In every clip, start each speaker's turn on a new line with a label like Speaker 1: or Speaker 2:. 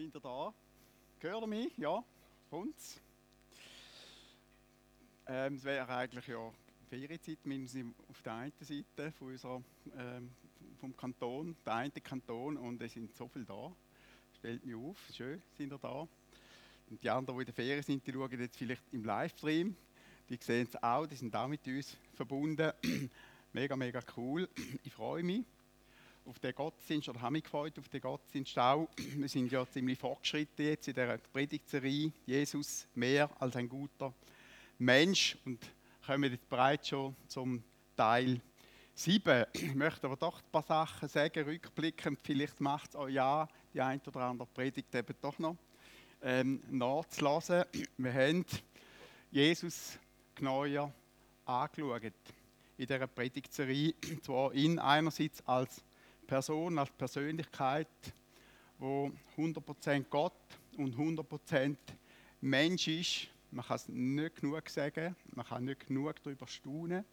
Speaker 1: Sind ihr da? Hört ihr mich? Ja? Uns? Ähm, es wäre eigentlich ja Ferienzeit, mindestens auf der einen Seite von unserer, ähm, vom Kanton, der eine Kanton, und es sind so viele da. Stellt mich auf, schön, sind ihr da. Und die anderen, die in der Ferien sind, die schauen jetzt vielleicht im Livestream. Die sehen es auch, die sind auch mit uns verbunden. mega, mega cool. Ich freue mich auf den Gottesdienst, oder habe mich gefreut auf den Gottesdienst auch. Wir sind ja ziemlich fortgeschritten jetzt in der Predigtserie. Jesus mehr als ein guter Mensch. Und kommen jetzt bereits schon zum Teil 7. Ich möchte aber doch ein paar Sachen sagen, rückblickend. Vielleicht macht es auch ja die ein oder andere Predigt eben doch noch ähm, nachzulassen. Wir haben Jesus genauer angeschaut in dieser Predigtserie. Zwar ihn einerseits als Person, als Persönlichkeit, wo 100% Gott und 100% Mensch ist. Man kann es nicht genug sagen, man kann nicht genug darüber staunen.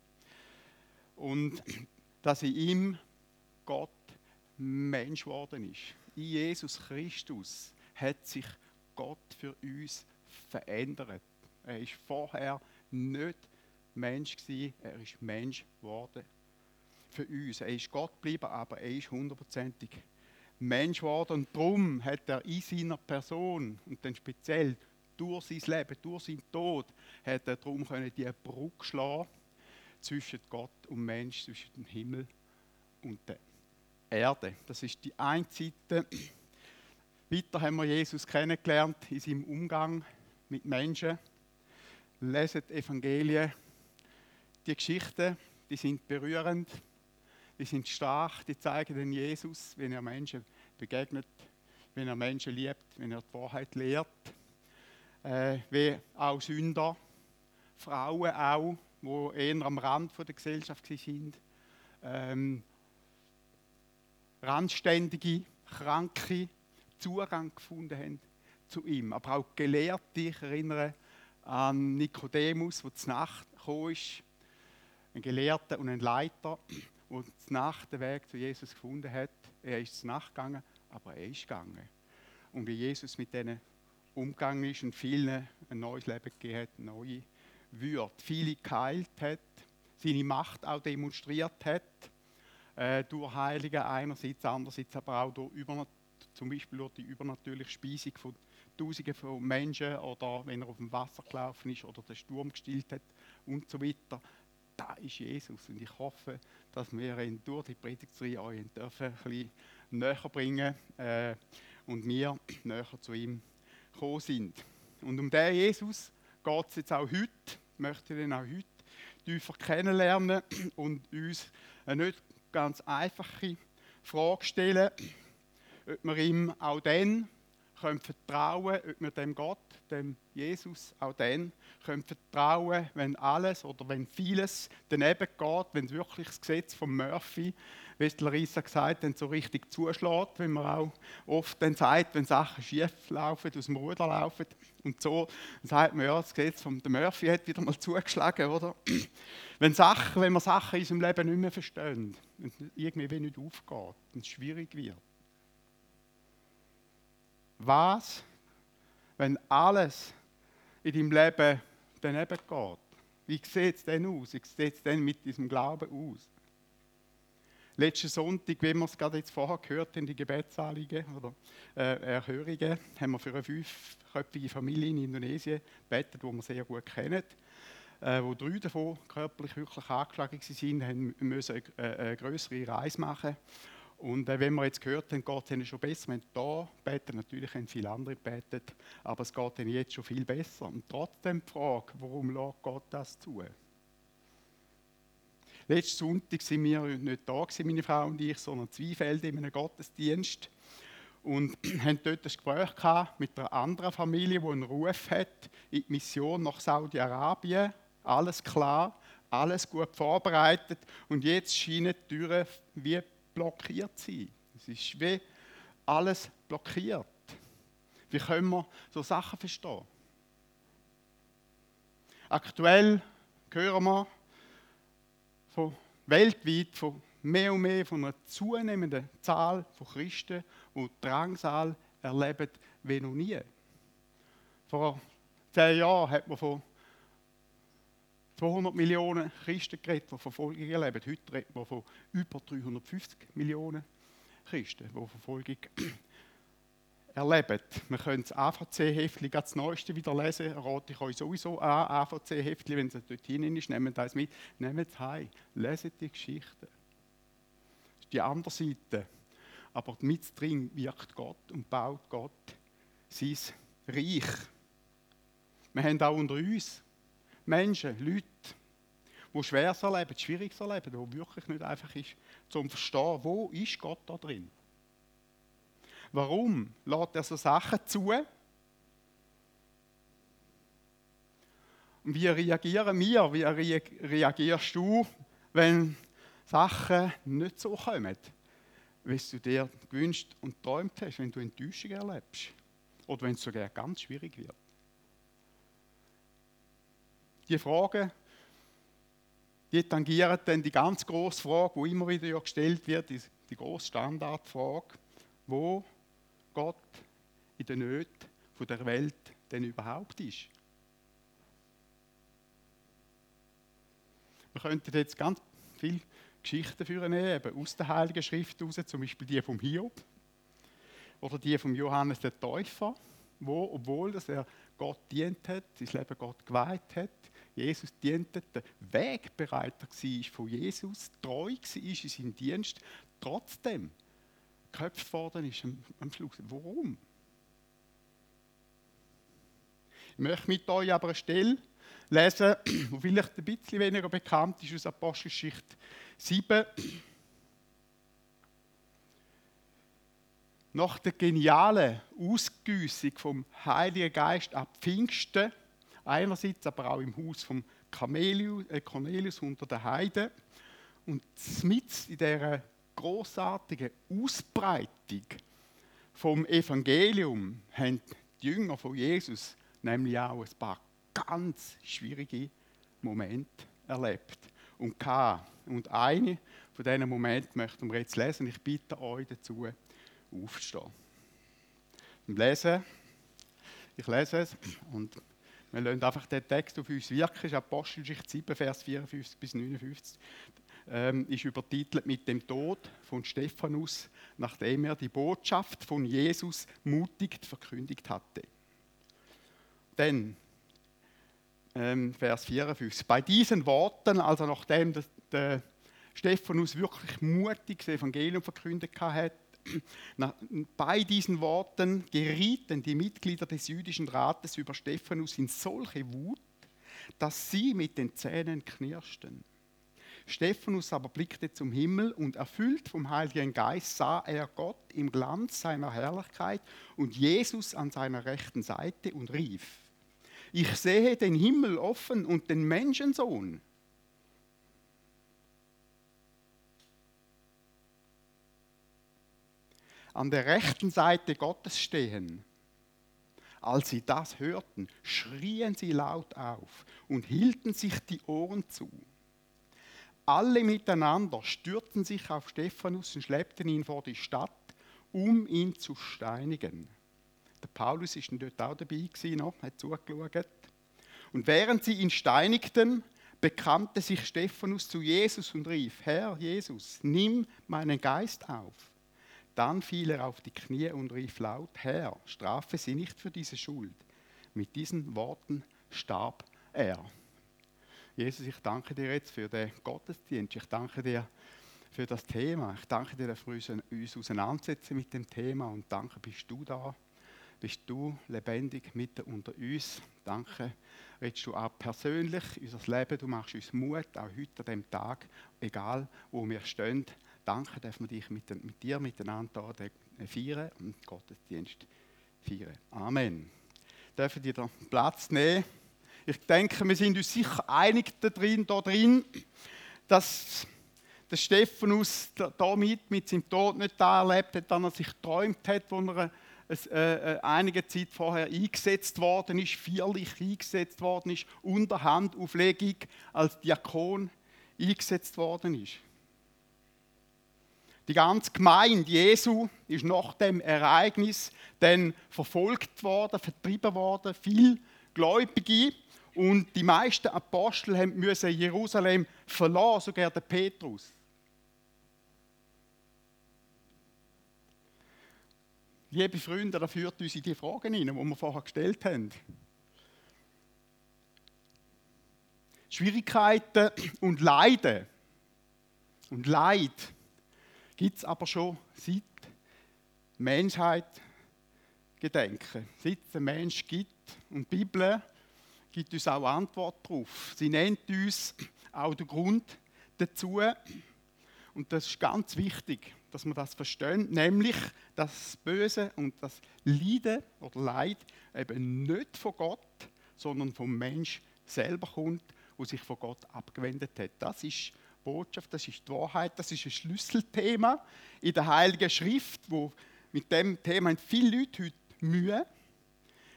Speaker 1: Und dass in ihm Gott Mensch geworden ist. In Jesus Christus hat sich Gott für uns verändert. Er ist vorher nicht Mensch gewesen, er ist Mensch geworden für uns. Er ist Gott geblieben, aber er ist hundertprozentig Mensch geworden. Und darum hat er in seiner Person und dann speziell durch sein Leben, durch seinen Tod, hat er darum können die Brücke schlagen zwischen Gott und Mensch, zwischen dem Himmel und der Erde. Das ist die eine Seite. Weiter haben wir Jesus kennengelernt in seinem Umgang mit Menschen. Lesen die Evangelien. Die Geschichten, die sind berührend die sind stark, die zeigen den Jesus, wenn er Menschen begegnet, wenn er Menschen liebt, wenn er die Wahrheit lehrt. Äh, wie auch Sünder, Frauen auch, die eher am Rand der Gesellschaft sind. Ähm, Randständige, Kranke Zugang gefunden haben zu ihm. Aber auch Gelehrte, ich erinnere an Nikodemus, der zur Nacht gekommen ist, ein Gelehrter und ein Leiter, der nach den Weg zu Jesus gefunden hat. Er ist nachgegangen, aber er ist gegangen. Und wie Jesus mit denen umgegangen ist und vielen ein neues Leben gegeben hat, neue Würde, viele geheilt hat, seine Macht auch demonstriert hat, äh, durch Heilige einerseits, andererseits aber auch durch zum Beispiel durch die übernatürliche Speisung von Tausenden von Menschen oder wenn er auf dem Wasser gelaufen ist oder den Sturm gestillt hat und so weiter da ist Jesus. Und ich hoffe, dass wir ihn durch die Predigtreihe euch ein bisschen näher bringen äh, und wir näher zu ihm gekommen sind. Und um den Jesus geht es jetzt auch heute, möchte ich ihn auch heute tiefer kennenlernen und uns eine nicht ganz einfache Frage stellen, ob wir ihm auch dann können vertrauen, ob wir dem Gott, dem Jesus, auch dann können vertrauen, wenn alles oder wenn vieles daneben geht, wenn wirklich das Gesetz von Murphy, wie es Larissa gesagt hat, so richtig zuschlägt, wenn man auch oft dann sagt, wenn Sachen schief laufen, aus dem Ruder laufen und so, dann sagt man, ja, das Gesetz von Murphy hat wieder mal zugeschlagen, oder? Wenn, Sachen, wenn man Sachen in unserem Leben nicht mehr verstehen, es irgendwie nicht aufgeht, wenn es schwierig wird, was, wenn alles in deinem Leben daneben geht? Wie sieht es denn aus? Wie sieht es denn mit diesem Glauben aus? Letzten Sonntag, wie wir es gerade jetzt vorher gehört haben, die Gebetsanliegen oder äh, Erhörungen, haben wir für eine fünfköpfige Familie in Indonesien gebetet, die wir sehr gut kennen. Äh, wo drei davon körperlich wirklich angeschlagen waren, haben müssen eine, eine größere Reise machen und äh, wenn wir jetzt gehört haben, geht es ihnen schon besser. Haben hier beten, natürlich haben viele andere gebetet, aber es geht ihnen jetzt schon viel besser. Und trotzdem die Frage, warum lässt Gott das zu? Letzten Sonntag sind wir nicht da, meine Frau und ich, sondern Zweifeld in einem Gottesdienst und haben dort ein Gespräch gehabt mit einer anderen Familie, die einen Ruf hat in die Mission nach Saudi-Arabien. Alles klar, alles gut vorbereitet und jetzt scheinen die Türen wie blockiert sein. Es ist wie alles blockiert. Wie können wir so Sachen verstehen? Aktuell hören wir von weltweit von mehr und mehr von einer zunehmenden Zahl von Christen, die Drangsal erleben wie noch nie. Vor zehn Jahren hat man von 200 Millionen Christen geredet, die Verfolgung erleben. Heute redet man von über 350 Millionen Christen, die Verfolgung erleben. Wir können das AVC-Heftchen, das Neueste wieder lesen, rate ich euch sowieso an. AVC-Heftchen, wenn es dort hinein ist, nehmt das mit, nehmt es heim, leset die Geschichten. Das ist die andere Seite. Aber mit drin wirkt Gott und baut Gott sein Reich. Wir haben auch unter uns Menschen, Leute, die Schweres erleben, Schwieriges erleben, wo wirklich nicht einfach ist, zum Verstehen, wo ist Gott da drin? Warum lässt er so Sachen zu? Und wie reagieren wir? Wie reagierst du, wenn Sachen nicht so kommen, wie du dir gewünscht und träumt hast, wenn du Enttäuschung erlebst? Oder wenn es sogar ganz schwierig wird? Die Fragen, die tangieren dann die ganz große Frage, die immer wieder gestellt wird, die, die große Standardfrage, wo Gott in der Nöten der Welt denn überhaupt ist. Wir könnten jetzt ganz viele Geschichten führen, eben aus der Heiligen Schrift heraus, zum Beispiel die vom Hiob oder die vom Johannes der Täufer, wo, obwohl dass er Gott dient hat, sein Leben Gott geweiht hat, Jesus diente, der Wegbereiter war von Jesus, treu war in seinem Dienst, trotzdem geköpft worden ist am, Schluss. Warum? Ich möchte mit euch aber eine Stelle lesen, die vielleicht ein bisschen weniger bekannt ist aus Apostelgeschichte 7. Nach der genialen Ausgüssung vom Heiligen Geist ab Pfingsten einerseits, aber auch im Haus von äh, Cornelius unter den Heiden. Und mit in dieser großartigen Ausbreitung vom Evangelium haben die Jünger von Jesus nämlich auch ein paar ganz schwierige Momente erlebt und gehabt. Und eine von diesen Momenten möchten wir jetzt lesen. Ich bitte euch dazu, aufzustehen. Und lesen, ich lese es und wir lassen einfach den Text auf uns wirken. Das ist Apostelgeschichte 7, Vers 54 bis 59. Ähm, ist übertitelt mit dem Tod von Stephanus, nachdem er die Botschaft von Jesus mutig verkündigt hatte. Denn, ähm, Vers 54, bei diesen Worten, also nachdem der, der Stephanus wirklich mutig das Evangelium verkündet hat, bei diesen Worten gerieten die Mitglieder des jüdischen Rates über Stephanus in solche Wut, dass sie mit den Zähnen knirschten. Stephanus aber blickte zum Himmel und erfüllt vom Heiligen Geist sah er Gott im Glanz seiner Herrlichkeit und Jesus an seiner rechten Seite und rief, ich sehe den Himmel offen und den Menschensohn an der rechten Seite Gottes stehen. Als sie das hörten, schrien sie laut auf und hielten sich die Ohren zu. Alle miteinander stürzten sich auf Stephanus und schleppten ihn vor die Stadt, um ihn zu steinigen. Der Paulus ist dort auch dabei gewesen, noch, hat zugeschaut. Und während sie ihn steinigten, bekannte sich Stephanus zu Jesus und rief: Herr Jesus, nimm meinen Geist auf. Dann fiel er auf die Knie und rief laut, Herr, strafe sie nicht für diese Schuld. Mit diesen Worten starb er. Jesus, ich danke dir jetzt für den Gottesdienst. Ich danke dir für das Thema. Ich danke dir, dass wir uns auseinandersetzen mit dem Thema und danke, bist du da. Bist du lebendig mitten unter uns. Danke, redest du auch persönlich unser Leben. Du machst uns Mut, auch heute an dem Tag, egal wo wir stehen danke, dürfen wir dich mit, mit dir miteinander feiern und Gottesdienst feiern. Amen. Dürfen die den Platz nehmen? Ich denke, wir sind uns sicher einig da drin, da drin dass der Stephanus damit mit seinem Tod nicht da erlebt hat, dass er sich geträumt hat, wo er äh, äh, einige Zeit vorher eingesetzt worden ist, vierlich eingesetzt worden ist, unter Handauflegung als Diakon eingesetzt worden ist. Die ganze Gemeinde Jesu ist nach dem Ereignis dann verfolgt worden, vertrieben worden, viel Gläubige und die meisten Apostel müssen Jerusalem verlassen, sogar der Petrus. Liebe Freunde, da führt uns in die Fragen hinein, die wir vorher gestellt haben. Schwierigkeiten und Leiden und Leid gibt es aber schon seit Menschheit gedenken. Seit es einen Mensch gibt und die Bibel gibt uns auch Antwort darauf. Sie nennt uns auch den Grund dazu und das ist ganz wichtig, dass wir das verstehen, nämlich dass das Böse und das Leiden oder Leid eben nicht von Gott, sondern vom Mensch selber kommt wo sich von Gott abgewendet hat. Das ist Botschaft, das ist die Wahrheit, das ist ein Schlüsselthema in der Heiligen Schrift, wo mit dem Thema haben viele Leute heute Mühe,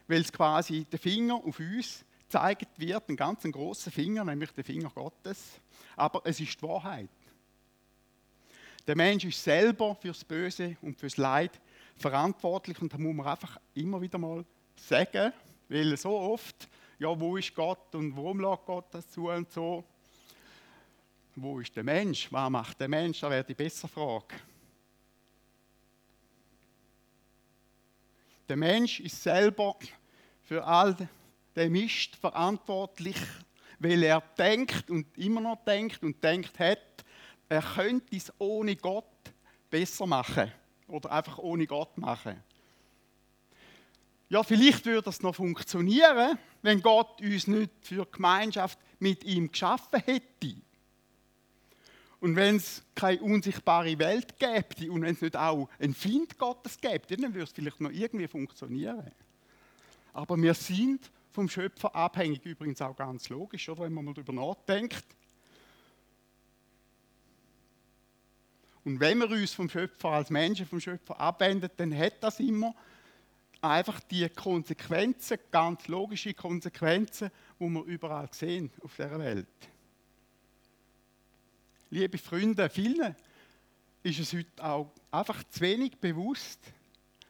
Speaker 1: weil es quasi der Finger auf uns gezeigt wird, ein ganz großer Finger, nämlich der Finger Gottes. Aber es ist die Wahrheit. Der Mensch ist selber fürs Böse und fürs Leid verantwortlich und da muss man einfach immer wieder mal sagen, weil so oft ja, wo ist Gott und warum lässt Gott das zu und so. Wo ist der Mensch? Was macht der Mensch? Das wäre die bessere Frage. Der Mensch ist selber für all den Mist verantwortlich, weil er denkt und immer noch denkt und denkt hat, er könnte es ohne Gott besser machen oder einfach ohne Gott machen. Ja, vielleicht würde das noch funktionieren, wenn Gott uns nicht für Gemeinschaft mit ihm geschaffen hätte. Und wenn es keine unsichtbare Welt gäbe und wenn es nicht auch einen Find Gottes gäbe, dann würde es vielleicht noch irgendwie funktionieren. Aber wir sind vom Schöpfer abhängig, übrigens auch ganz logisch, oder, wenn man mal darüber nachdenkt. Und wenn wir uns vom Schöpfer als Menschen vom Schöpfer abwenden, dann hat das immer einfach die Konsequenzen, ganz logische Konsequenzen, die wir überall sehen auf der Welt. Liebe Freunde, vielen ist es heute auch einfach zu wenig bewusst,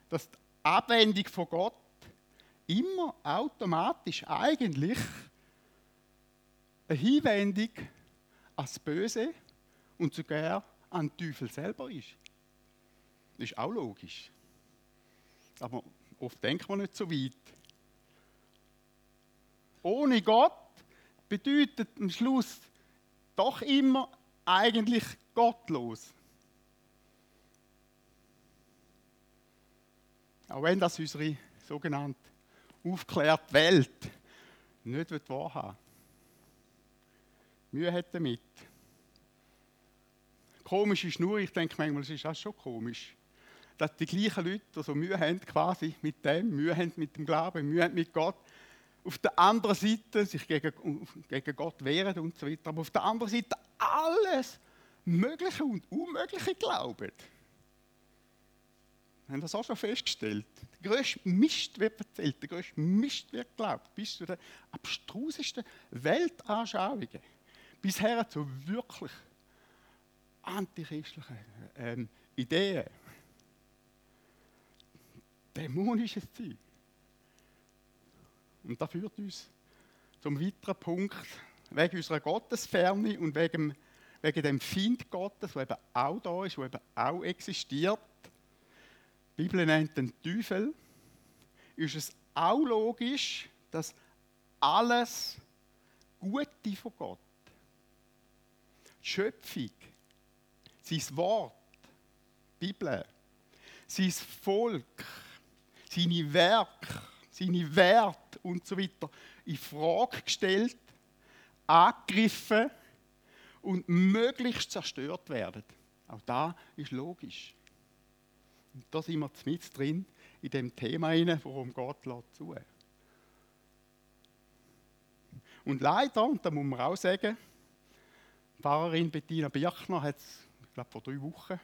Speaker 1: dass die Abwendung von Gott immer automatisch eigentlich eine Hinwendung ans Böse und sogar an den Teufel selber ist. Das ist auch logisch. Aber Oft denkt man nicht so weit. Ohne Gott bedeutet am Schluss doch immer eigentlich gottlos. Auch wenn das unsere sogenannte aufgeklärte Welt nicht wahrhaben Mühe hat damit. Komisch ist nur, ich denke manchmal, es ist auch schon komisch dass die gleichen Leute also Mühe haben quasi mit dem, Mühe haben mit dem Glauben, Mühe haben mit Gott, auf der anderen Seite sich gegen, gegen Gott wehren und so weiter, aber auf der anderen Seite alles Mögliche und Unmögliche glauben. Wir haben das auch schon festgestellt. Der größte Mist wird erzählt, der größte Mist wird geglaubt, bis zu den abstrusesten Weltanschauungen, bisher zu wirklich antichristlichen ähm, Ideen dämonisches Zeug. Und das führt uns zum weiteren Punkt, wegen unserer Gottesferne und wegen, wegen dem Feind Gottes, der eben auch da ist, der eben auch existiert. Die Bibel nennt den Teufel. Ist es auch logisch, dass alles Gute von Gott, die Schöpfung, sein Wort, die Bibel, sein Volk, seine Werke, seine Werte und so weiter in Frage gestellt, angegriffen und möglichst zerstört werden. Auch da ist logisch. Und da sind wir mit drin in dem Thema, worum Gott lässt zu. Und leider, und da muss man auch sagen, Pfarrerin Bettina Birchner hat es, ich glaube vor drei Wochen,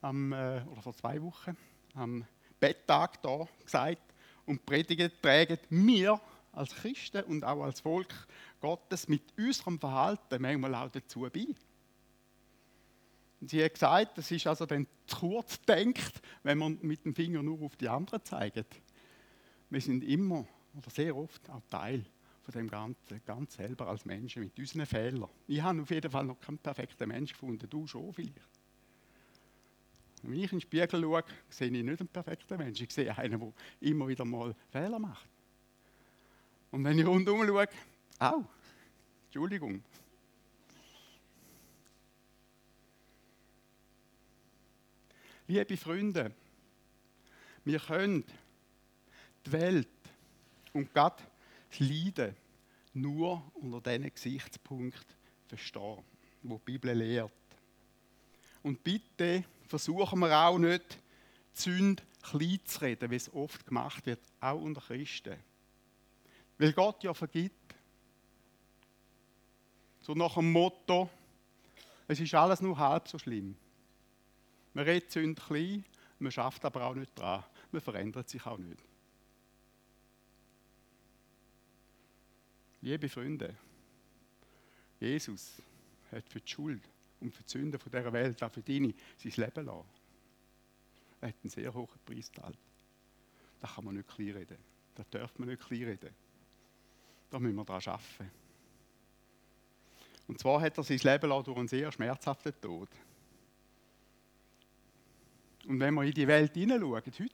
Speaker 1: am, äh, oder vor zwei Wochen, am Betttag da gesagt und predigen tragen wir als Christen und auch als Volk Gottes mit unserem Verhalten manchmal auch dazu bei. Und sie hat gesagt, das ist also dann zu kurz denkt, wenn man mit dem Finger nur auf die anderen zeigt. Wir sind immer oder sehr oft auch Teil von dem Ganzen, ganz selber als Menschen mit unseren Fehlern. Ich habe auf jeden Fall noch keinen perfekten Mensch gefunden, du schon vielleicht. Wenn ich in den Spiegel schaue, sehe ich nicht einen perfekten Menschen. Ich sehe einen, der immer wieder mal Fehler macht. Und wenn ich rundherum schaue, auch, Entschuldigung. Liebe Freunde, wir können die Welt und Gott das Leiden nur unter diesen Gesichtspunkt verstehen, wo die Bibel lehrt. Und bitte versuchen wir auch nicht, die Sünde klein zu reden, wie es oft gemacht wird, auch unter Christen. Weil Gott ja vergibt. So nach dem Motto, es ist alles nur halb so schlimm. Man redet Sünde klein, man schafft aber auch nicht dran. Man verändert sich auch nicht. Liebe Freunde, Jesus hat für die Schuld und für die Sünden von dieser Welt, auch für deine, sein Leben lassen. Er hat einen sehr hohen Preis gezahlt. Da kann man nicht kleinreden. Da darf man nicht kleinreden. Da müssen wir daran arbeiten. Und zwar hat er sein Leben lassen durch einen sehr schmerzhaften Tod. Und wenn wir in die Welt hineinschauen, heute,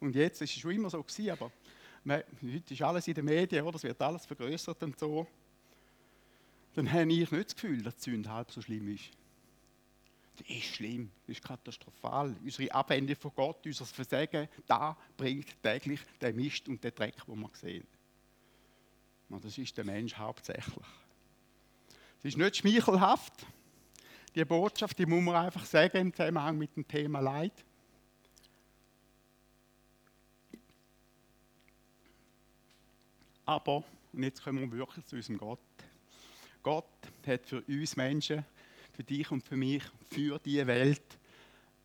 Speaker 1: und jetzt, ist es schon immer so gewesen, aber heute ist alles in den Medien, oder? es wird alles vergrößert und so, dann habe ich nicht das Gefühl, dass die Sünde halb so schlimm ist. Die ist schlimm, die ist katastrophal. Unsere Abwendung von Gott, unser Versagen, da bringt täglich den Mist und den Dreck, den wir sehen. Und das ist der Mensch hauptsächlich. Es ist nicht schmeichelhaft. Die Botschaft, die muss man einfach sagen im Zusammenhang mit dem Thema Leid. Aber, und jetzt kommen wir wirklich zu unserem Gott. Gott hat für uns Menschen, für dich und für mich, für die Welt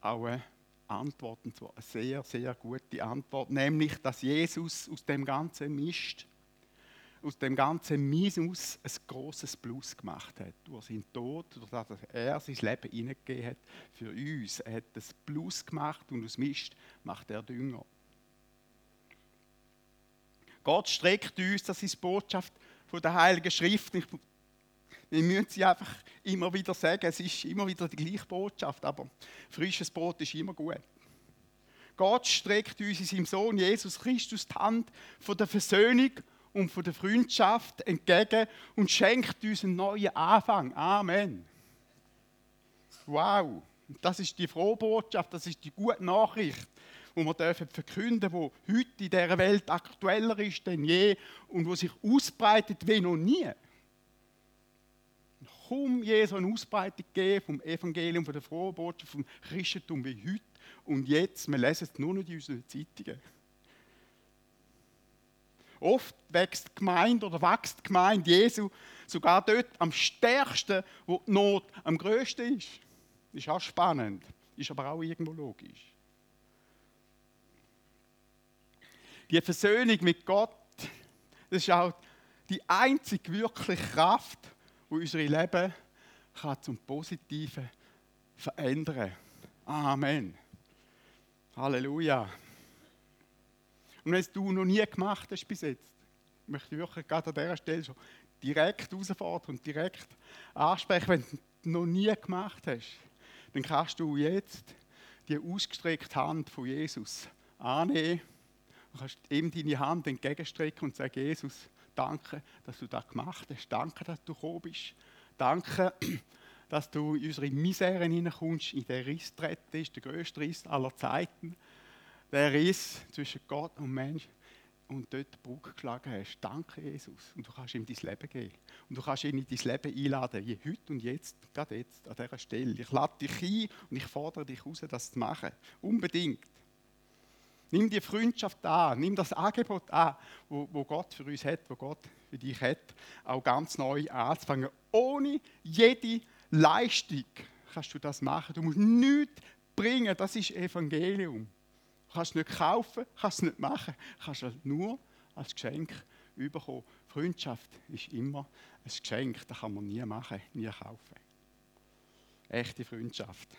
Speaker 1: auch eine Antwort, und zwar eine sehr, sehr gute Antwort, nämlich, dass Jesus aus dem ganzen Mist, aus dem ganzen Minus ein großes Plus gemacht hat. Durch seinen Tod, durch das er sein Leben hineingegeben hat für uns. Er hat das Plus gemacht und aus Mist macht er Dünger. Gott streckt uns, das ist die Botschaft von der Heiligen Schrift. Wir müssen sie einfach immer wieder sagen, es ist immer wieder die gleiche Botschaft, aber frisches Brot ist immer gut. Gott streckt uns in seinem Sohn Jesus Christus die Hand von der Versöhnung und von der Freundschaft entgegen und schenkt uns einen neuen Anfang. Amen. Wow, das ist die frohe Botschaft, das ist die gute Nachricht wo wir dürfen verkünden, wo heute in dieser Welt aktueller ist denn je und wo sich ausbreitet wie noch nie. Kaum je so eine Ausbreitung gegeben vom Evangelium, von der frohen Botschaft, vom Christentum wie heute und jetzt. Wir lesen es nur noch in unseren Zeitungen. Oft wächst die Gemeinde oder wächst die Gemeinde Jesu sogar dort am stärksten, wo die Not am größten ist. Ist auch spannend, ist aber auch irgendwo logisch. Die Versöhnung mit Gott, das ist auch die einzige wirkliche Kraft, die unser Leben kann zum Positiven verändern Amen. Halleluja. Und wenn es du noch nie gemacht hast bis jetzt, möchte ich wirklich gerade an dieser Stelle schon direkt herausfordern und direkt ansprechen, wenn du noch nie gemacht hast, dann kannst du jetzt die ausgestreckte Hand von Jesus annehmen Du kannst ihm deine Hand entgegenstrecken und sagen, Jesus, danke, dass du das gemacht hast. Danke, dass du gekommen bist. Danke, dass du in unsere Misere hineinkommst, in den Riss treten ist, der größte Riss aller Zeiten. Der Riss zwischen Gott und Mensch und dort die Brücke geschlagen hast. Danke, Jesus. Und du kannst ihm dein Leben geben. Und du kannst ihn in dein Leben einladen, wie heute und jetzt, gerade jetzt, an dieser Stelle. Ich lade dich ein und ich fordere dich raus, das zu machen. Unbedingt. Nimm die Freundschaft an, nimm das Angebot an, wo, wo Gott für uns hat, wo Gott für dich hat, auch ganz neu anzufangen. Ohne jede Leistung kannst du das machen. Du musst nichts bringen, das ist Evangelium. Du kannst es nicht kaufen, kannst es nicht machen, du kannst es nur als Geschenk bekommen. Freundschaft ist immer ein Geschenk, das kann man nie machen, nie kaufen. Echte Freundschaft.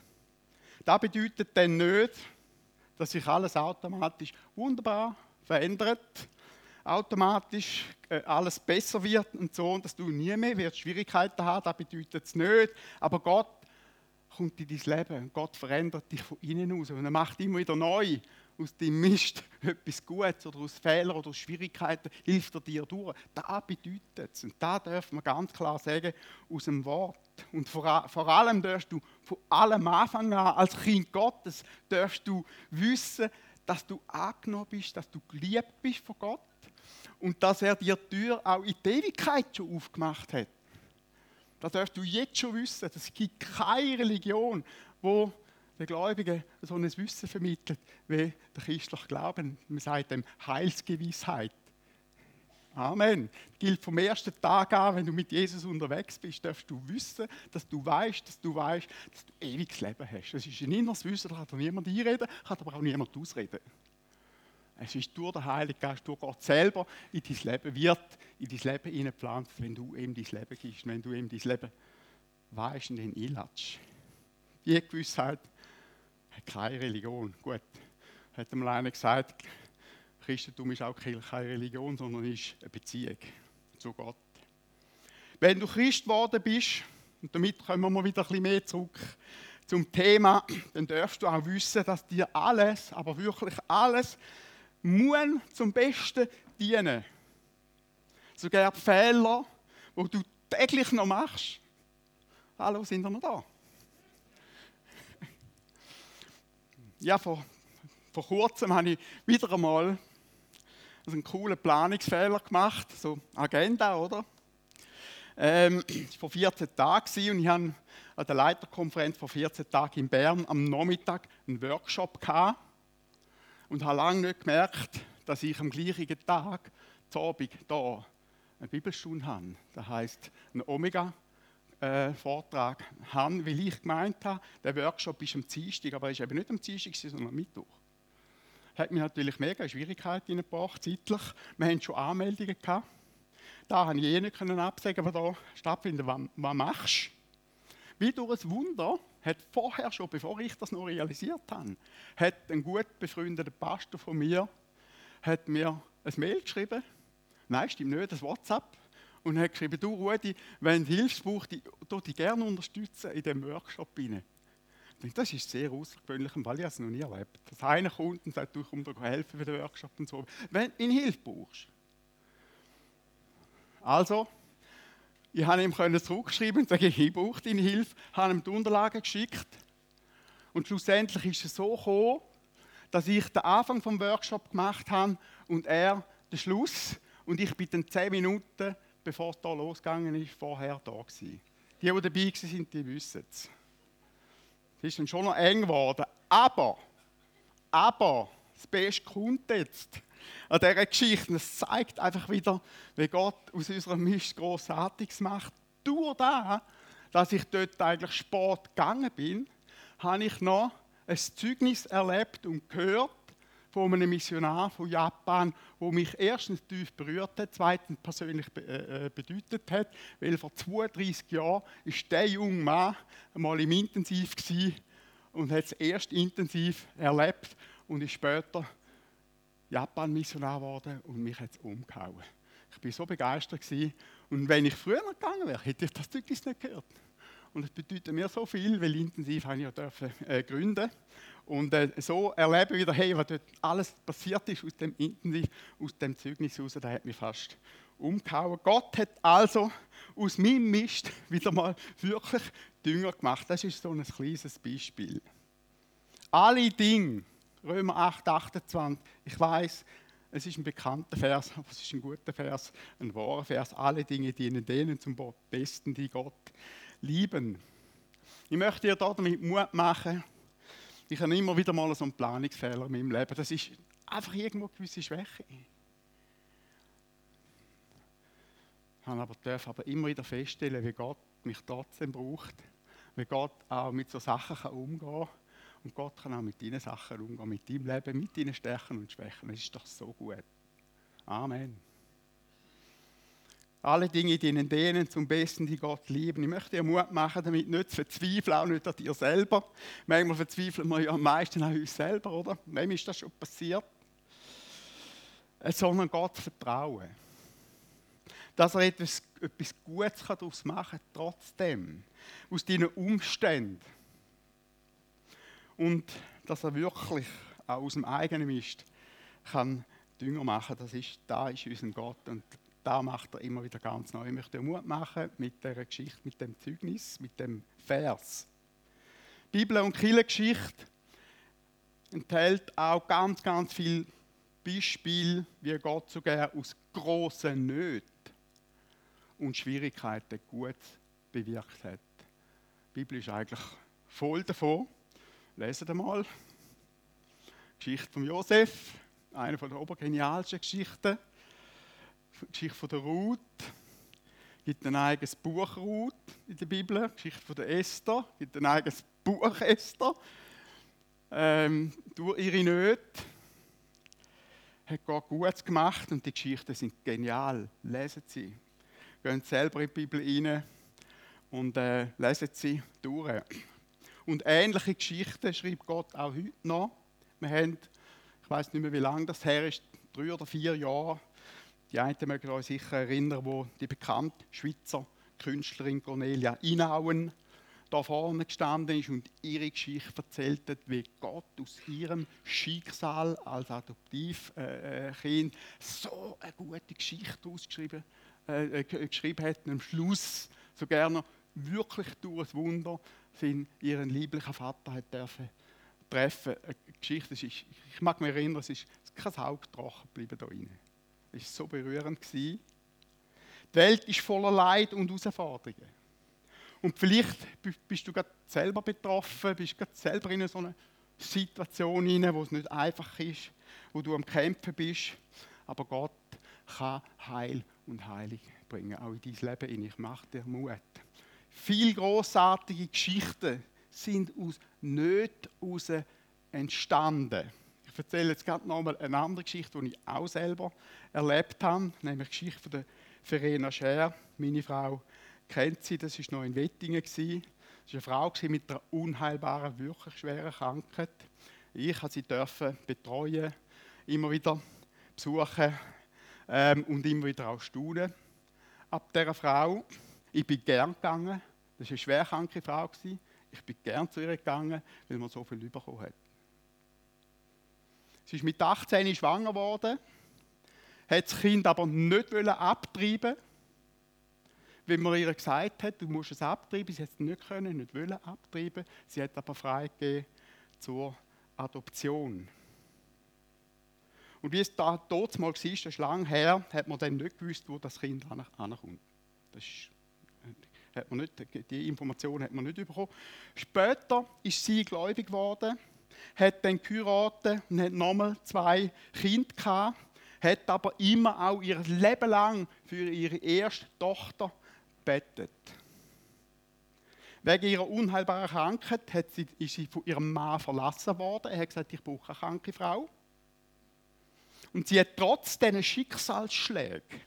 Speaker 1: Das bedeutet dann nicht, dass sich alles automatisch wunderbar verändert, automatisch äh, alles besser wird und so, und dass du nie mehr wirst Schwierigkeiten haben, das bedeutet es nicht. Aber Gott kommt in dein Leben und Gott verändert dich von innen aus und er macht immer wieder neu aus dem Mist etwas Gutes oder aus Fehlern oder aus Schwierigkeiten hilft er dir durch. Das bedeutet es. Und da darf man ganz klar sagen, aus dem Wort. Und vor, vor allem darfst du von allem Anfang an, als Kind Gottes, darfst du wissen, dass du angenommen bist, dass du geliebt bist von Gott und dass er dir die Tür auch in die Ewigkeit schon aufgemacht hat. Das darfst du jetzt schon wissen. Es gibt keine Religion, wo den Gläubigen so ein Wissen vermittelt, wie der christliche Glauben. Man sagt dem Heilsgewissheit. Amen. Gilt vom ersten Tag an, wenn du mit Jesus unterwegs bist, darfst du wissen, dass du weißt, dass du weißt, dass du ewiges Leben hast. Das ist ein inneres Wissen, da kann niemand einreden, kann aber auch niemand ausreden. Es ist durch den Heiligen Geist, durch Gott selber in dein Leben wird, in dein Leben hineingepflanzt, wenn du ihm dein Leben gibst, wenn du ihm dein Leben weißt und ihn einlatschst. Die Gewissheit hat keine Religion. Gut, hat einmal einer gesagt, Christentum ist auch keine Religion, sondern ist eine Beziehung zu Gott. Wenn du Christ geworden bist, und damit kommen wir wieder ein bisschen mehr zurück zum Thema, dann darfst du auch wissen, dass dir alles, aber wirklich alles, muss zum Besten dienen. Sogar die Fehler, die du täglich noch machst. Hallo, sind wir noch da? Ja, vor, vor kurzem habe ich wieder einmal einen coolen Planungsfehler gemacht, so Agenda, oder? Ähm, vor 14 Tagen und ich habe an der Leiterkonferenz vor 14 Tagen in Bern am Nachmittag einen Workshop gehabt und habe lange nicht gemerkt, dass ich am gleichen Tag, zu Abend, hier eine Bibelstunde habe. Das heisst, einen Omega-Vortrag habe, weil ich gemeint habe, der Workshop ist am Dienstag, aber er ist eben nicht am Dienstag, sondern am Mittwoch. Das hat mir natürlich mega Schwierigkeiten gebracht, zeitlich. Wir hatten schon Anmeldungen gehabt. Da konnte ich eh nicht absagen, was da stattfindet. Was, was machst du? Wie durch ein Wunder hat vorher schon, bevor ich das noch realisiert habe, hat ein gut befreundeter Pastor von mir hat mir ein Mail geschrieben, nein, stimmt nicht, ein WhatsApp, und hat geschrieben, du Rudi, wenn du Hilfe brauchst, ich dich gerne unterstützen in diesem Workshop rein. Das ist sehr außergewöhnlich, weil ich es noch nie erlebt Dass einer kommt und sagt, du kommst dir helfen für den Workshop und so. Wenn du Hilfe brauchst. Also, ich habe ihm zurückschreiben und sagen, ich brauche deine Hilfe, habe ihm die Unterlagen geschickt. Und schlussendlich ist es so gekommen, dass ich den Anfang vom Workshop gemacht habe und er den Schluss. Und ich bin dann zehn Minuten, bevor es da losgegangen ist, vorher da gewesen. Die, die dabei waren, die wissen es. Es ist dann schon noch eng geworden. Aber, aber, das Beste kommt jetzt an dieser Geschichte. Es zeigt einfach wieder, wie Gott aus unserem Mist Großartiges macht. Durch das, dass ich dort eigentlich Sport gegangen bin, habe ich noch ein Zeugnis erlebt und gehört von einem Missionar von Japan, wo mich erstens tief berührt hat, zweitens persönlich äh, äh, bedeutet hat, weil vor 32 Jahren ist der junge Mann einmal im Intensiv und hat es erst intensiv erlebt und ist später Japan-Missionar geworden und mich hat es umgehauen. Ich war so begeistert und wenn ich früher gegangen wäre, hätte ich das Zeugnis nicht gehört. Und es bedeutet mir so viel, weil intensiv habe ich ja dürfen, äh, gründen und äh, so erleben wieder, hey, was dort alles passiert ist aus dem Intensiv, aus dem Zeugnis heraus, da hat mich fast umgehauen. Gott hat also aus meinem Mist wieder mal wirklich Dünger gemacht. Das ist so ein kleines Beispiel. Alle Dinge, Römer 8, 28. Ich weiß, es ist ein bekannter Vers, aber es ist ein guter Vers, ein wahrer Vers. Alle Dinge dienen denen zum Besten, die Gott lieben. Ich möchte dir damit Mut machen. Ich habe immer wieder mal so einen Planungsfehler in meinem Leben. Das ist einfach irgendwo eine gewisse Schwäche. Ich aber darf aber immer wieder feststellen, wie Gott mich trotzdem braucht, wie Gott auch mit so Sachen umgehen kann und Gott kann auch mit deinen Sachen umgehen, mit deinem Leben, mit deinen Stärken und Schwächen. Das ist doch so gut. Amen. Alle Dinge dienen denen zum Besten, die Gott lieben. Ich möchte dir Mut machen, damit nicht zu verzweifeln, auch nicht an dir selber. Manchmal verzweifeln wir ja am meisten an uns selber, oder? Wem ist das schon passiert? Sondern Gott vertrauen. Dass er etwas, etwas Gutes daraus machen kann, trotzdem. Aus deinen Umständen. Und dass er wirklich auch aus dem eigenen Mist kann Dünger machen. Das ist, da ist unser Gott und da macht er immer wieder ganz neu. Ich möchte Mut machen mit der Geschichte, mit dem Zeugnis, mit dem Vers. Bibel und Kirchengeschichte enthält auch ganz, ganz viel Beispiel, wie Gott sogar aus großen Nöten und Schwierigkeiten gut bewirkt hat. Die Bibel ist eigentlich voll davon. Lesen wir mal. Geschichte von Josef, eine der obergenialsten Geschichten. Die Geschichte von der Ruth. Es gibt ein eigenes Buch Ruth in der Bibel. Die Geschichte von der Esther. Es gibt ein eigenes Buch Esther. Ähm, durch ihre Nöte hat Gott Gutes gemacht und die Geschichten sind genial. Lesen Sie. Gehen selber in die Bibel rein und äh, lesen Sie durch. Und ähnliche Geschichten schreibt Gott auch heute noch. Wir haben, ich weiß nicht mehr, wie lange das her ist, drei oder vier Jahre. Die einen mögen euch sicher erinnern, wo die bekannte Schweizer Künstlerin Cornelia Inauen da vorne gestanden ist und ihre Geschichte erzählt hat, wie Gott aus ihrem Schicksal als Adoptivkind äh, so eine gute Geschichte ausgeschrieben äh, äh geschrieben hat. Und am Schluss so gerne wirklich durch ein Wunder sind ihren lieblichen Vater hat dürfen treffen. Eine Geschichte, ist, ich mag mich erinnern, es ist kein Hauptdrache geblieben da rein. Es war so berührend. Die Welt ist voller Leid und Herausforderungen. Und vielleicht bist du gerade selber betroffen, bist gerade selber in so einer Situation hinein, wo es nicht einfach ist, wo du am Kämpfen bist. Aber Gott kann Heil und Heilig bringen, auch in dein Leben. Ich mache dir Mut. Viele großartige Geschichten sind aus Nöten entstanden. Ich erzähle jetzt gerade nochmal eine andere Geschichte, die ich auch selber erlebt habe, nämlich die Geschichte von der Verena Scher. Meine Frau kennt sie, das war noch in Wettingen. Das war eine Frau mit einer unheilbaren, wirklich schweren Krankheit. Ich durfte sie betreuen, immer wieder besuchen ähm, und immer wieder auch staunen ab dieser Frau. Ich bin gern gegangen. Das war eine schwerkranke Frau. Ich bin gern zu ihr gegangen, weil man so viel bekommen hat. Sie ist mit 18 schwanger geworden, hat das Kind aber nicht abtreiben wenn man ihr gesagt hat, du musst es abtreiben, sie hat es nicht können, nicht wollen abtreiben, sie hat aber freigegeben zur Adoption. Und wie es da dort mal war, das ist lange her, hat man dann nicht gewusst, wo das Kind ankommt. Das äh, hat man nicht, die Information hat man nicht bekommen. Später ist sie gläubig geworden, hat dann geheiratet und hat nochmal zwei Kinder gehabt, hat aber immer auch ihr Leben lang für ihre erste Tochter bettet. Wegen ihrer unheilbaren Krankheit hat sie, ist sie von ihrem Mann verlassen worden. Er hat gesagt, ich brauche eine kranke Frau. Und sie hat trotz diesen Schicksalsschlägen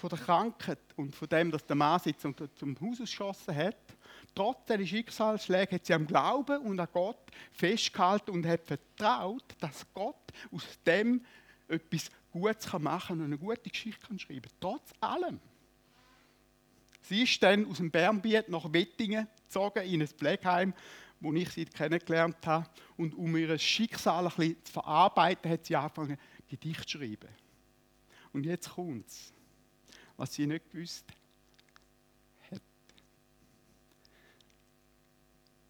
Speaker 1: von der Krankheit und von dem, dass der Mann sie zum, zum Haus geschossen hat, trotz dieser Schicksalsschläge hat sie am Glauben und an Gott festgehalten und hat vertraut, dass Gott aus dem etwas Gutes machen kann und eine gute Geschichte kann schreiben kann. Trotz allem. Sie ist dann aus dem Bernbiet nach Wettingen gezogen, in ein Pflegeheim, wo ich sie kennengelernt habe. Und um ihr Schicksal ein bisschen zu verarbeiten, hat sie angefangen, Gedichte zu schreiben. Und jetzt kommt es, was sie nicht gewusst hat.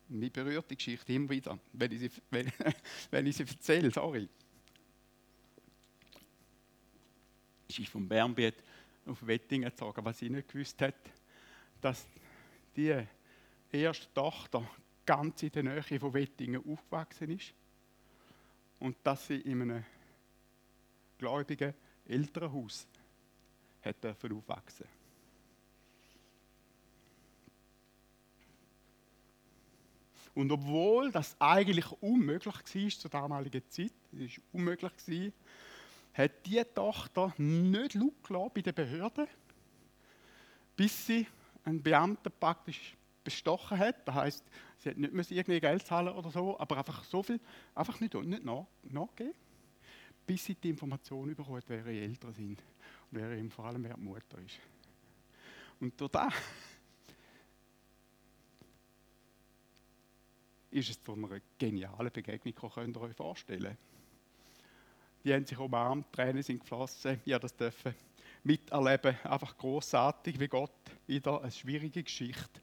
Speaker 1: Mich berührt die Geschichte immer wieder, wenn ich sie, wenn, wenn ich sie erzähle, sorry. Sie ist vom Bernbiet auf Wettingen gezogen, was sie nicht gewusst hat dass die erste Tochter ganz in der Nähe von Wettingen aufgewachsen ist und dass sie in einem gläubigen Elternhaus hat aufwachsen Und obwohl das eigentlich unmöglich war zur damaligen Zeit, es war unmöglich, hat die Tochter nicht laut bei den Behörden bis sie einen Beamten praktisch bestochen hat. Das heisst, sie hat nicht mehr irgendwie Geld zahlen oder so, aber einfach so viel, einfach nicht, nicht nach, nachgeben, bis sie die Information bekommen, wer ihre Eltern sind wer ihm vor allem wer die Mutter ist. Und durch das ist es zu einer genialen Begegnung gekommen, könnt ihr euch vorstellen. Die haben sich umarmt, Tränen sind geflossen, ja, das dürfen miterleben, einfach großartig, wie Gott wieder eine schwierige Geschichte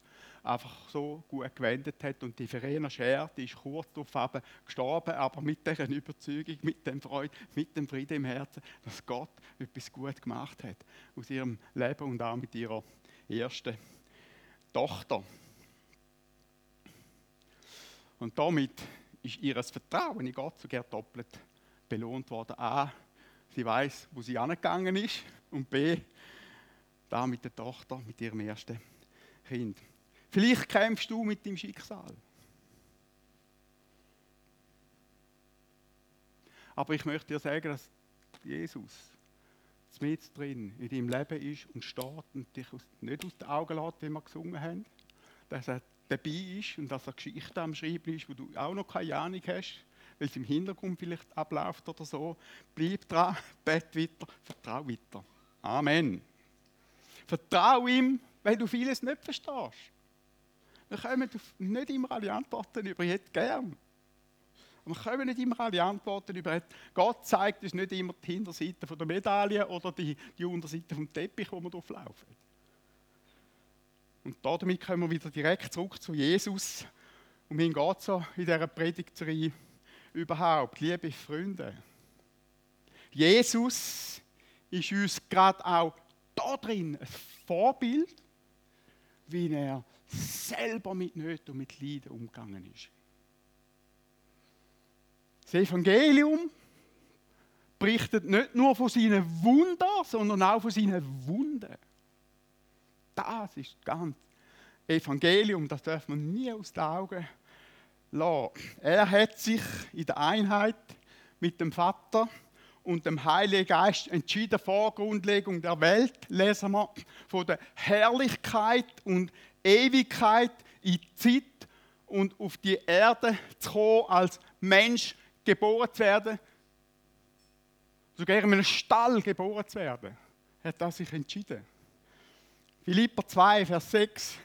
Speaker 1: einfach so gut gewendet hat. Und die Verena Scher, die ist kurz darauf gestorben, aber mit dieser Überzeugung, mit dem Freude, mit dem Frieden im Herzen, dass Gott etwas gut gemacht hat aus ihrem Leben und auch mit ihrer ersten Tochter. Und damit ist ihr Vertrauen in Gott sogar doppelt belohnt worden. A, sie weiß, wo sie angegangen ist. Und B, da mit der Tochter, mit ihrem ersten Kind. Vielleicht kämpfst du mit dem Schicksal. Aber ich möchte dir sagen, dass Jesus mit drin in deinem Leben ist und steht und dich nicht aus den Augen lässt, wie wir gesungen haben. Dass er dabei ist und dass er Geschichten am Schreiben ist, wo du auch noch keine Ahnung hast, weil es im Hintergrund vielleicht abläuft oder so. Bleib dran, bett weiter, vertrau weiter. Amen. Vertrau ihm, weil du vieles nicht verstehst. Wir kommen nicht immer alle Antworten über, ich hätte gern. Wir kommen nicht immer alle Antworten über. Gott zeigt uns nicht immer die Hinterseite der Medaille oder die, die Unterseite vom Teppich, wo wir durchlaufen. Und damit kommen wir wieder direkt zurück zu Jesus. Und mir geht so in dieser Predigtserie überhaupt, liebe Freunde. Jesus ist uns gerade auch da drin ein Vorbild, wie er selber mit Nöten und mit Leiden umgegangen ist. Das Evangelium berichtet nicht nur von seinen Wundern, sondern auch von seinen Wunden. Das ist ganz Evangelium, das darf man nie aus den Augen lassen. Er hat sich in der Einheit mit dem Vater und dem Heiligen Geist entschieden, vor Grundlegung der Welt, lesen wir, von der Herrlichkeit und Ewigkeit in die Zeit und auf die Erde zu kommen, als Mensch geboren zu werden, sogar in einem Stall geboren zu werden, hat er sich entschieden. Philipper 2, Vers 6.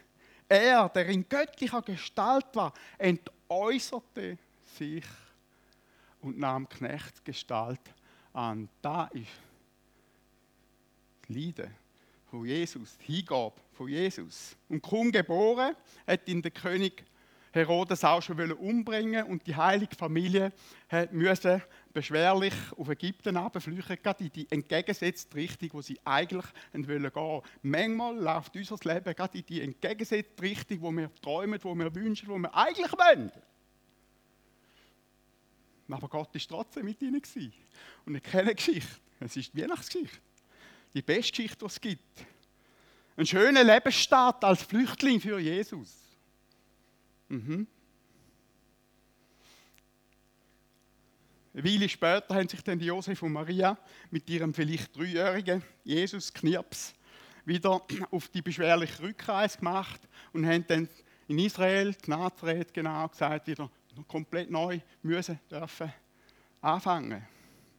Speaker 1: Er, der in göttlicher Gestalt war, entäußerte sich und nahm Knechtsgestalt an. Da ist Leiden von Jesus, die Hingabe von Jesus. Und kaum geboren, hat ihn der König Herodes auch schon umbringen und die heilige Familie musste beschwerlich auf Ägypten abflüchten, gerade in die entgegengesetzte Richtung, wo sie eigentlich gehen wollen. Manchmal läuft unser Leben gerade in die entgegengesetzte Richtung, wo wir träumen, wo wir wünschen, wo wir eigentlich wollen. Aber Gott ist trotzdem mit ihnen. Und ich kenne Geschichte. Es ist die Weihnachtsgeschichte. Die beste Geschichte, die es gibt. Ein schöner Lebensstart als Flüchtling für Jesus. Mhm. Eine Weile später haben sich dann Josef und Maria mit ihrem vielleicht dreijährigen Jesus Knirps wieder auf die beschwerliche Rückreise gemacht und haben dann in Israel, Nazareth genau gesagt, wieder komplett neu müssen dürfen anfangen.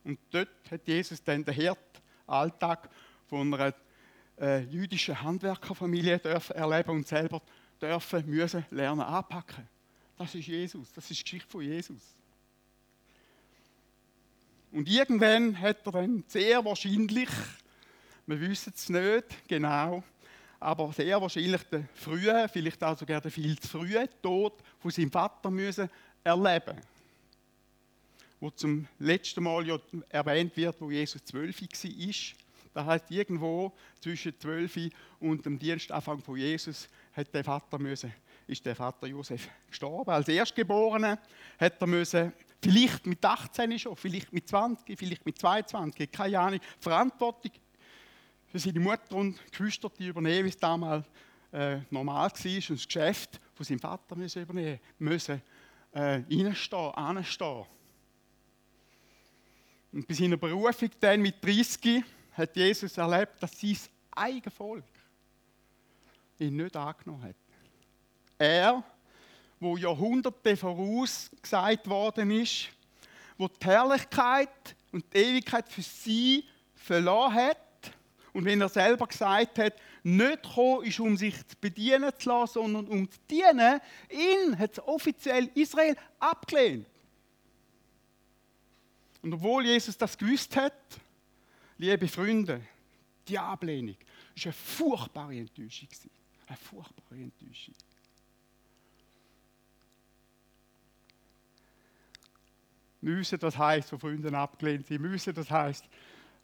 Speaker 1: Und dort hat Jesus dann den Herdalltag von einer äh, jüdischen Handwerkerfamilie dürfen erleben und selber dürfen, müssen lernen anpacken. Das ist Jesus, das ist die Geschichte von Jesus. Und irgendwann hat er dann sehr wahrscheinlich, wir wissen es nicht genau, aber sehr wahrscheinlich den frühen, vielleicht auch sogar den viel zu frühen Tod von seinem Vater müssen erleben wo zum letzten Mal ja erwähnt wird, wo Jesus zwölf war. Das heißt, irgendwo zwischen zwölf und dem Dienstanfang von Jesus hat der Vater müssen, ist der Vater Josef gestorben. Als Erstgeborener hat er müssen, vielleicht mit 18 schon, vielleicht mit 20, vielleicht mit 22, keine Ahnung, Verantwortung für seine Mutter und Geschwister übernehmen, wie es damals äh, normal war, und das Geschäft von seinem Vater müssen übernehmen müssen, äh, reinstehen, anstehen. Und bei seiner Berufung dann mit 30 hat Jesus erlebt, dass sein eigenes Volk ihn nicht angenommen hat. Er, wo Jahrhunderte vorausgesagt worden ist, wo die Herrlichkeit und die Ewigkeit für sie verloren hat. Und wenn er selber gesagt hat, nicht gekommen ist, um sich zu bedienen zu lassen, sondern um zu dienen, ihn hat offiziell Israel abgelehnt. Und obwohl Jesus das gewusst hat, liebe Freunde, die Ablehnung war eine furchtbare Enttäuschung. Eine furchtbare Enttäuschung. Müssen das heißt von Freunden abgelehnt sein, müssen das heißt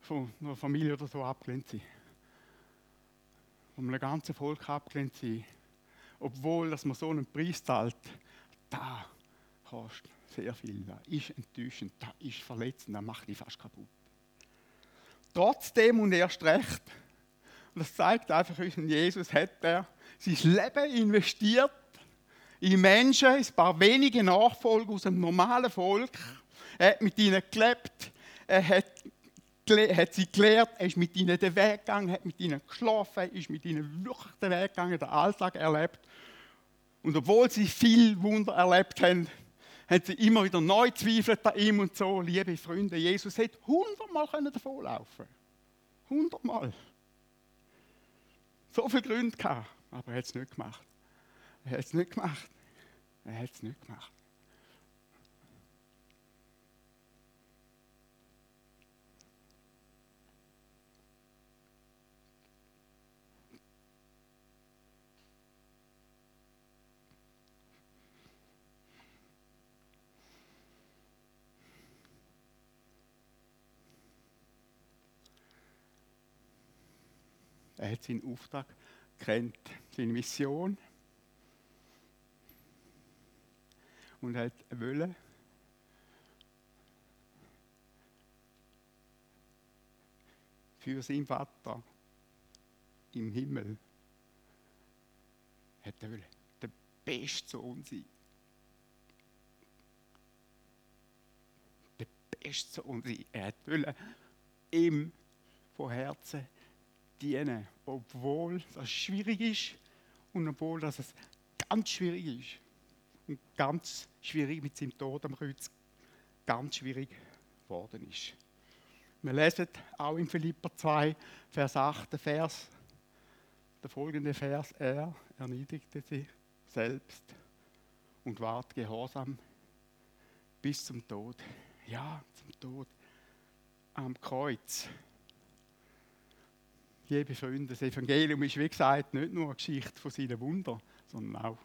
Speaker 1: von einer Familie oder so abgelehnt sein. Von einem ganzen Volk abgelehnt sein. Obwohl, dass man so einen Preis zahlt, da kostet sehr viel. Das ist enttäuschend, das ist verletzend, das macht dich fast kaputt. Trotzdem und erst recht, und das zeigt einfach unseren Jesus, hat er sein Leben investiert in Menschen, ein paar wenige Nachfolger aus einem normalen Volk, er hat mit ihnen gelebt. Er hat, hat sie gelehrt. Er ist mit ihnen den Weg gegangen, hat mit ihnen geschlafen, er ist mit ihnen wirklich den Weg gegangen, den Alltag erlebt. Und obwohl sie viel Wunder erlebt haben, haben sie immer wieder neu zweifelt an ihm und so. Liebe Freunde, Jesus hätte hundertmal davonlaufen können. Hundertmal. So viele Gründe gehabt, aber er hat es nicht gemacht. Er hat es nicht gemacht. Er hat es nicht gemacht. Er hat seinen Auftrag kennt, seine Mission. Und hat wollen, für seinen Vater im Himmel hat er wollen, der beste Sohn sein. Der beste Sohn sein. Er hat wollen, ihm von Herzen dienen, obwohl das schwierig ist und obwohl das ganz schwierig ist. Und ganz schwierig mit seinem Tod am Kreuz ganz schwierig geworden ist. Wir lesen auch in Philipper 2, Vers 8, der Vers, der folgende Vers, er erniedrigte sich selbst und ward gehorsam bis zum Tod. Ja, zum Tod am Kreuz liebe Freunde, das Evangelium ist, wie gesagt, nicht nur eine Geschichte von seinen Wundern, sondern auch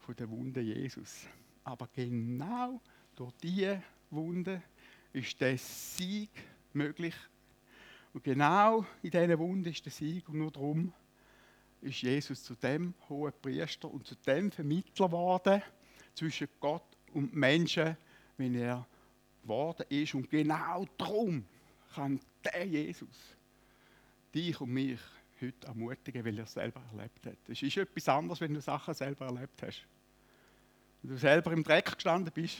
Speaker 1: von den Wunden Jesus. Aber genau durch diese Wunden ist der Sieg möglich. Und genau in diesen Wunden ist der Sieg. Und nur darum ist Jesus zu dem hohen Priester und zu dem Vermittler geworden zwischen Gott und Menschen, wenn er geworden ist. Und genau darum kann der Jesus dich und mich heute ermutigen, weil er es selber erlebt hat. Es ist etwas anderes, wenn du Sachen selber erlebt hast. Wenn du selber im Dreck gestanden bist,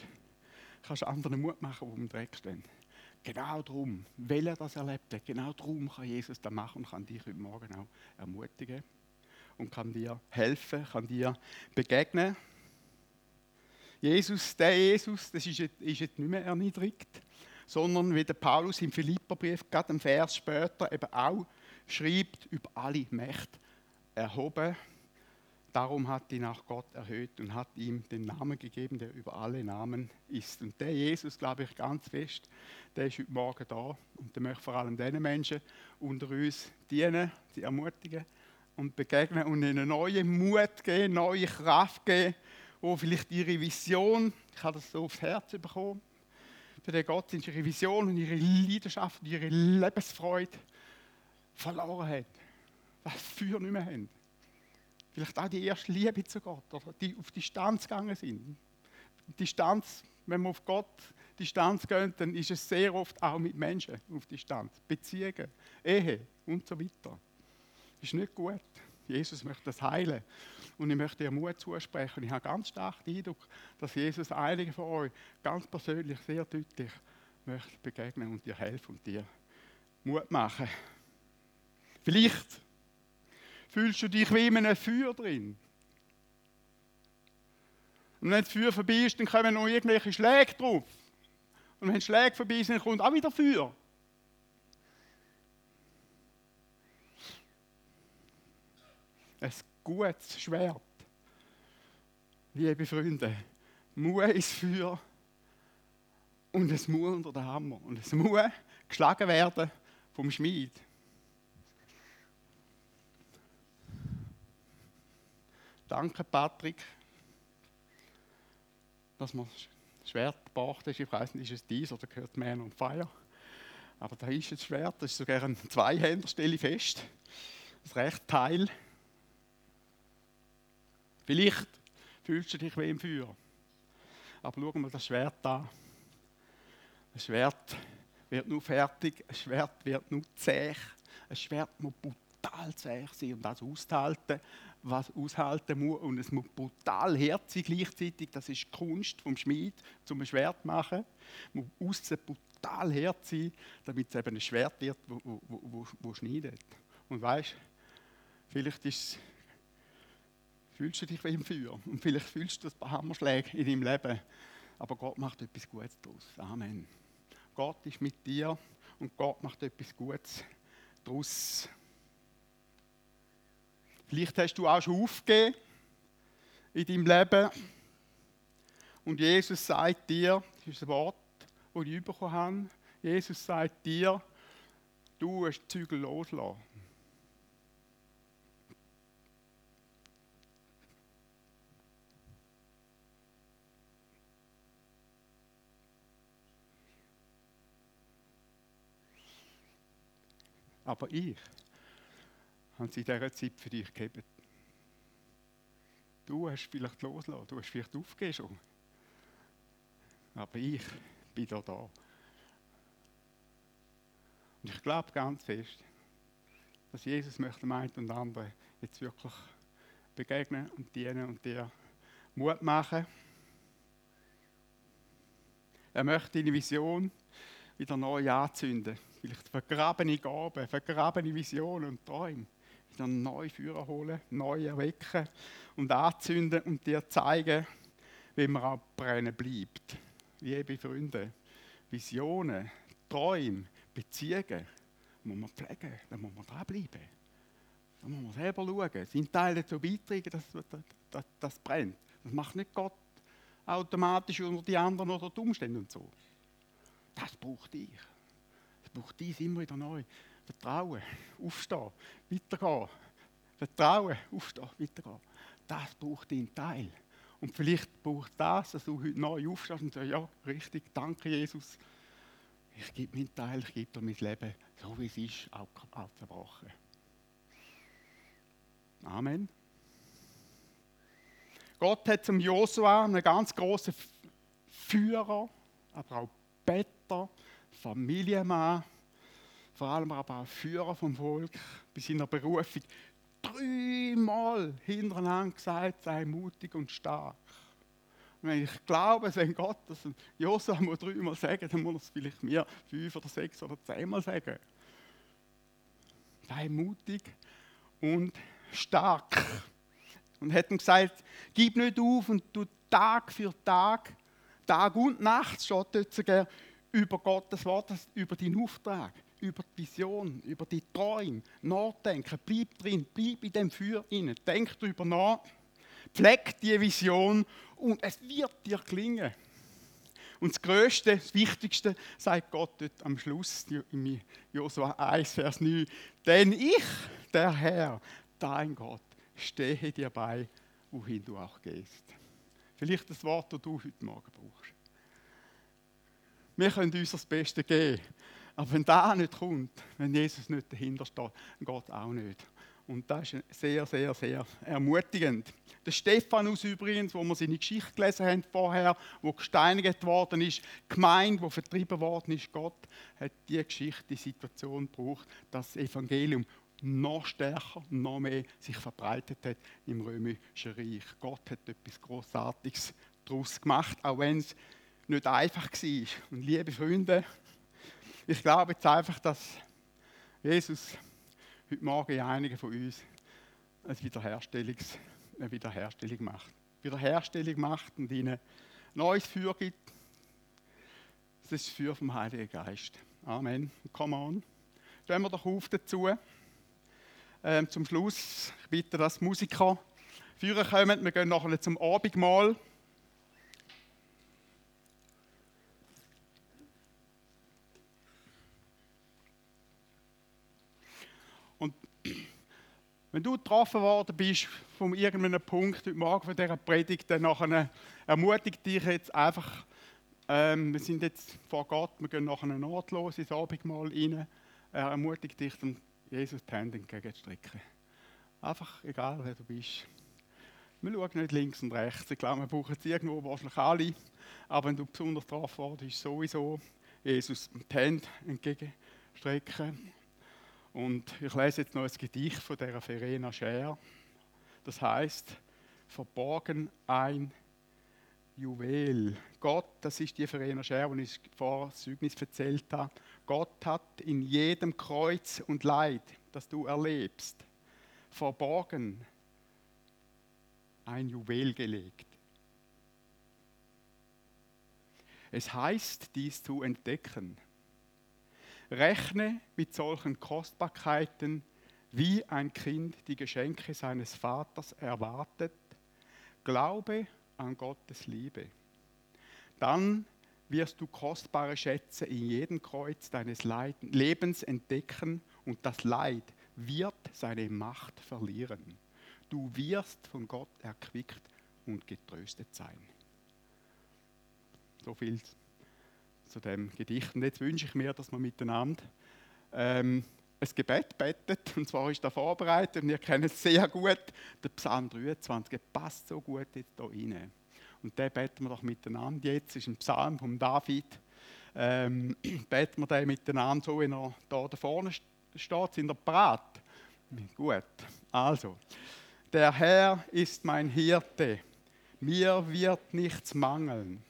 Speaker 1: kannst du anderen Mut machen, die im Dreck stehen. Genau darum, weil er das erlebt hat, genau darum kann Jesus das machen und kann dich heute Morgen auch ermutigen und kann dir helfen, kann dir begegnen. Jesus, der Jesus, das ist jetzt, ist jetzt nicht mehr erniedrigt, sondern wie der Paulus im Philipperbrief, gerade einen Vers später, eben auch schreibt, über alle Mächte erhoben. Darum hat ihn auch Gott erhöht und hat ihm den Namen gegeben, der über alle Namen ist. Und der Jesus, glaube ich, ganz fest, der ist heute Morgen da und der möchte vor allem den Menschen unter uns dienen, sie ermutigen und begegnen und ihnen neuen Mut geben, neue Kraft geben, wo vielleicht ihre Vision, ich habe das so aufs Herz bekommen, den Gott sind ihre Vision und ihre Leidenschaft und ihre Lebensfreude verloren haben, das Feuer nicht mehr haben. Vielleicht auch die erste Liebe zu Gott oder die auf Distanz gegangen sind. Distanz, wenn man auf Gott Distanz geht, dann ist es sehr oft auch mit Menschen auf Distanz. Beziehungen, Ehe und so weiter. Ist nicht gut. Jesus möchte das heilen. Und ich möchte dir Mut zusprechen. Ich habe ganz stark den Eindruck, dass Jesus einigen von euch ganz persönlich sehr deutlich möchte begegnen und dir helfen und dir Mut machen. Vielleicht fühlst du dich wie in einem Feuer drin. Und wenn das Feuer vorbei ist, dann kommen noch irgendwelche Schläge drauf. Und wenn Schläge vorbei sind, kommt auch wieder Feuer. Ein gutes Schwert. Liebe Freunde, muss ins Feuer und es muss unter den Hammer. Und es muss geschlagen werden vom Schmied. Danke, Patrick, dass man das Schwert gebracht hast. Ich weiß nicht, ist es dies oder gehört Man on Fire? Aber da ist das Schwert, das ist sogar ein Zweihänder, stelle ich fest. Das rechte Teil. Vielleicht fühlst du dich wie im Feuer. Aber schau mal das Schwert an. Ein Schwert wird nur fertig, ein Schwert wird nur zäh. Ein Schwert muss brutal zäh sein und das aushalten, was aushalten muss. Und es muss brutal herzig gleichzeitig. Das ist die Kunst vom Schmied, zum ein Schwert zu machen. Es muss außen brutal hart sein, damit es eben ein Schwert wird, wo schneidet. Und weißt, vielleicht ist fühlst du dich wie im Feuer und vielleicht fühlst du ein paar Hammerschläge in deinem Leben, aber Gott macht etwas Gutes daraus. Amen. Gott ist mit dir und Gott macht etwas Gutes daraus. Vielleicht hast du auch schon aufgegeben in deinem Leben. Und Jesus sagt dir, das ist ein Wort, das ich bekommen habe, Jesus sagt dir, du hast die Zügel loslassen. Aber ich habe sie in dieser Zeit für dich gegeben. Du hast vielleicht losgelassen, du hast vielleicht aufgegeben schon. Aber ich bin da da. Und ich glaube ganz fest, dass Jesus möchte dem und anderen jetzt wirklich begegnen und dienen und dir Mut machen. Er möchte deine Vision wieder neu anzünden. Vielleicht vergrabene Gaben, vergrabene Visionen und Träume wieder neu führen holen, neu erwecken und anzünden und dir zeigen, wie man auch brennen bleibt. Liebe Freunde, Visionen, Träume, Beziehungen muss man pflegen, da muss man dranbleiben. Da muss man selber schauen, seinen Teil dazu beitragen, dass das, das brennt. Das macht nicht Gott automatisch unter die anderen oder die Umstände und so. Das braucht ich. Braucht dies immer wieder neu. Vertrauen, aufstehen, weitergehen. Vertrauen, aufstehen, weitergehen. Das braucht deinen Teil. Und vielleicht braucht das, dass du heute neu aufstehst und sagst, ja, richtig, danke Jesus. Ich gebe meinen Teil, ich gebe dir mein Leben, so wie es ist, auch zerbrochen. Amen. Gott hat zum Josua einen ganz großen Führer, aber auch Better, Familienmann, vor allem aber auch Führer vom Volk bei seiner Berufung dreimal hintereinander gesagt, sei mutig und stark. Und wenn ich glaube, wenn Gott das Josua muss dreimal sagen, dann muss er es vielleicht mir fünf oder sechs oder zehnmal sagen. Sei mutig und stark. Und hat ihm gesagt, gib nicht auf und du Tag für Tag, Tag und Nacht, steht dort sogar, über Gottes Wort, über deinen Auftrag über die Vision, über die Träume nachdenken. Bleib drin, bleib in dem Feuer inne. Denk darüber nach, pfleg die Vision und es wird dir gelingen. Und das Größte, das Wichtigste, sagt Gott dort am Schluss, in Josua 1, Vers 9. Denn ich, der Herr, dein Gott, stehe dir bei, wohin du auch gehst. Vielleicht das Wort, das du heute Morgen brauchst. Wir können uns das Beste geben. Aber wenn da nicht kommt, wenn Jesus nicht dahinter steht, Gott auch nicht. Und das ist sehr, sehr, sehr ermutigend. Der Stephanus übrigens, wo wir seine Geschichte gelesen haben vorher, wo gesteinigt worden ist, gemeint, wo vertrieben worden ist, Gott hat die Geschichte, die Situation gebraucht, dass das Evangelium noch stärker, noch mehr sich verbreitet hat im römischen Reich. Gott hat etwas Großartiges daraus gemacht, auch wenn es nicht einfach war. Und liebe Freunde, ich glaube jetzt einfach, dass Jesus heute Morgen in einigen von uns eine, Wiederherstellungs, eine Wiederherstellung macht. Wiederherstellung macht und ihnen neues Feuer gibt. Das ist das Feuer vom Heiligen Geist. Amen. Come on. Stellen wir doch auf dazu. Ähm, zum Schluss, ich bitte, dass Musiker führen kommen. Wir gehen nachher zum Abendmahl. Und wenn du getroffen worden bist von irgendeinem Punkt heute Morgen von dieser Predigt, dann nachher ermutigt dich jetzt einfach, ähm, wir sind jetzt vor Gott, wir gehen nachher nahtlos ins Abendmahl rein, er ermutigt dich, dann Jesus die Hände entgegenzustrecken. Einfach, egal wer du bist. Wir schauen nicht links und rechts. Ich glaube, wir brauchen es irgendwo wahrscheinlich alle. Aber wenn du besonders drauf warst, ist sowieso Jesus die Hände entgegenstrecken. Und ich lese jetzt noch ein Gedicht von der Verena Scher. Das heißt, verborgen ein Juwel. Gott, das ist die Verena Scher, die ich vor Zeugnis erzählt habe. Gott hat in jedem Kreuz und Leid, das du erlebst, verborgen ein Juwel gelegt. Es heißt, dies zu entdecken. Rechne mit solchen Kostbarkeiten, wie ein Kind die Geschenke seines Vaters erwartet. Glaube an Gottes Liebe. Dann wirst du kostbare Schätze in jedem Kreuz deines Lebens entdecken und das Leid wird seine Macht verlieren. Du wirst von Gott erquickt und getröstet sein. So viel zu dem Gedicht. Und jetzt wünsche ich mir, dass wir miteinander ähm, ein Gebet betet. Und zwar ist da vorbereitet. Und ihr kennt es sehr gut. Der Psalm 23 der passt so gut jetzt hier rein. Und den beten wir doch miteinander. Jetzt ist ein Psalm von David. Ähm, beten wir den miteinander, so wie er da, da vorne steht. Sind ihr bereit? Gut. Also, der Herr ist mein Hirte. Mir wird nichts mangeln.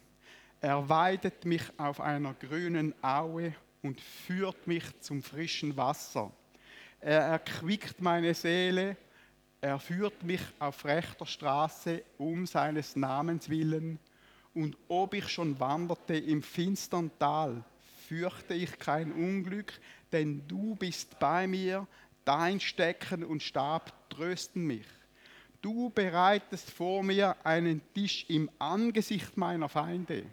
Speaker 1: Er weidet mich auf einer grünen Aue und führt mich zum frischen Wasser. Er erquickt meine Seele er führt mich auf rechter Straße um seines Namens willen, und ob ich schon wanderte im finstern Tal, fürchte ich kein Unglück, denn du bist bei mir, dein Stecken und Stab trösten mich. Du bereitest vor mir einen Tisch im Angesicht meiner Feinde.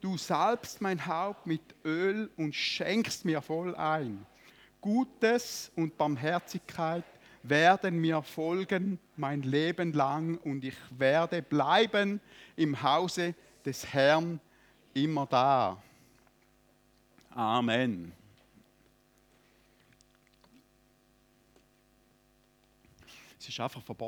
Speaker 1: Du salbst mein Haupt mit Öl und schenkst mir voll ein. Gutes und Barmherzigkeit werden mir folgen mein Leben lang und ich werde bleiben im Hause des Herrn immer da. Amen. Es ist einfach verboten.